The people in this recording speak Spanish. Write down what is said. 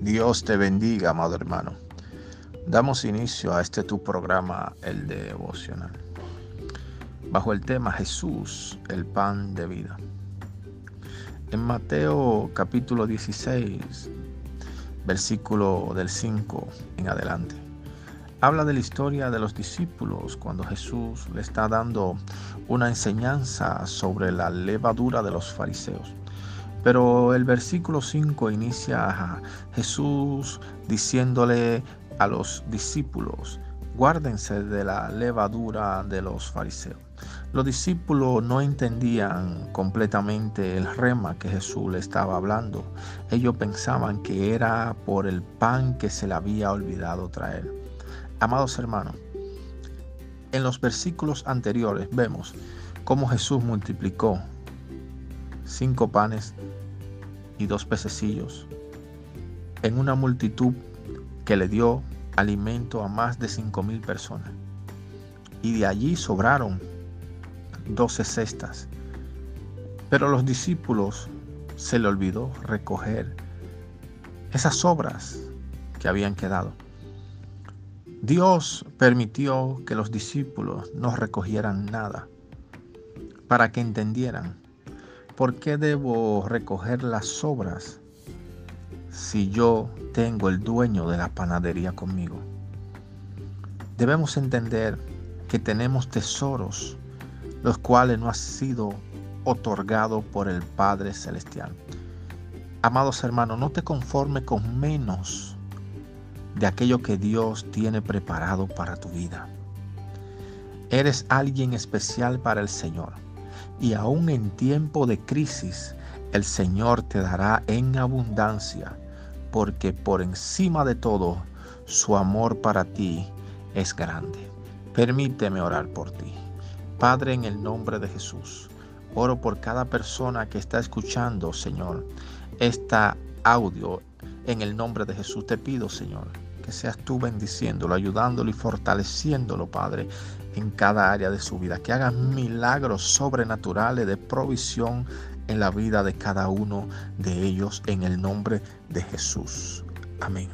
Dios te bendiga, amado hermano. Damos inicio a este tu programa, el devocional, bajo el tema Jesús, el pan de vida. En Mateo capítulo 16, versículo del 5 en adelante, habla de la historia de los discípulos cuando Jesús le está dando una enseñanza sobre la levadura de los fariseos. Pero el versículo 5 inicia a Jesús diciéndole a los discípulos, guárdense de la levadura de los fariseos. Los discípulos no entendían completamente el rema que Jesús le estaba hablando. Ellos pensaban que era por el pan que se le había olvidado traer. Amados hermanos, en los versículos anteriores vemos cómo Jesús multiplicó cinco panes y dos pececillos en una multitud que le dio alimento a más de cinco mil personas. Y de allí sobraron doce cestas. Pero los discípulos se le olvidó recoger esas sobras que habían quedado. Dios permitió que los discípulos no recogieran nada para que entendieran ¿por qué debo recoger las sobras si yo tengo el dueño de la panadería conmigo? Debemos entender que tenemos tesoros los cuales no han sido otorgados por el Padre Celestial. Amados hermanos, no te conformes con menos de aquello que Dios tiene preparado para tu vida. Eres alguien especial para el Señor y aún en tiempo de crisis el Señor te dará en abundancia, porque por encima de todo su amor para ti es grande. Permíteme orar por ti. Padre, en el nombre de Jesús, oro por cada persona que está escuchando, Señor, esta audio. En el nombre de Jesús te pido, Señor, que seas tú bendiciéndolo, ayudándolo y fortaleciéndolo, Padre, en cada área de su vida, que hagan milagros sobrenaturales de provisión en la vida de cada uno de ellos en el nombre de Jesús. Amén.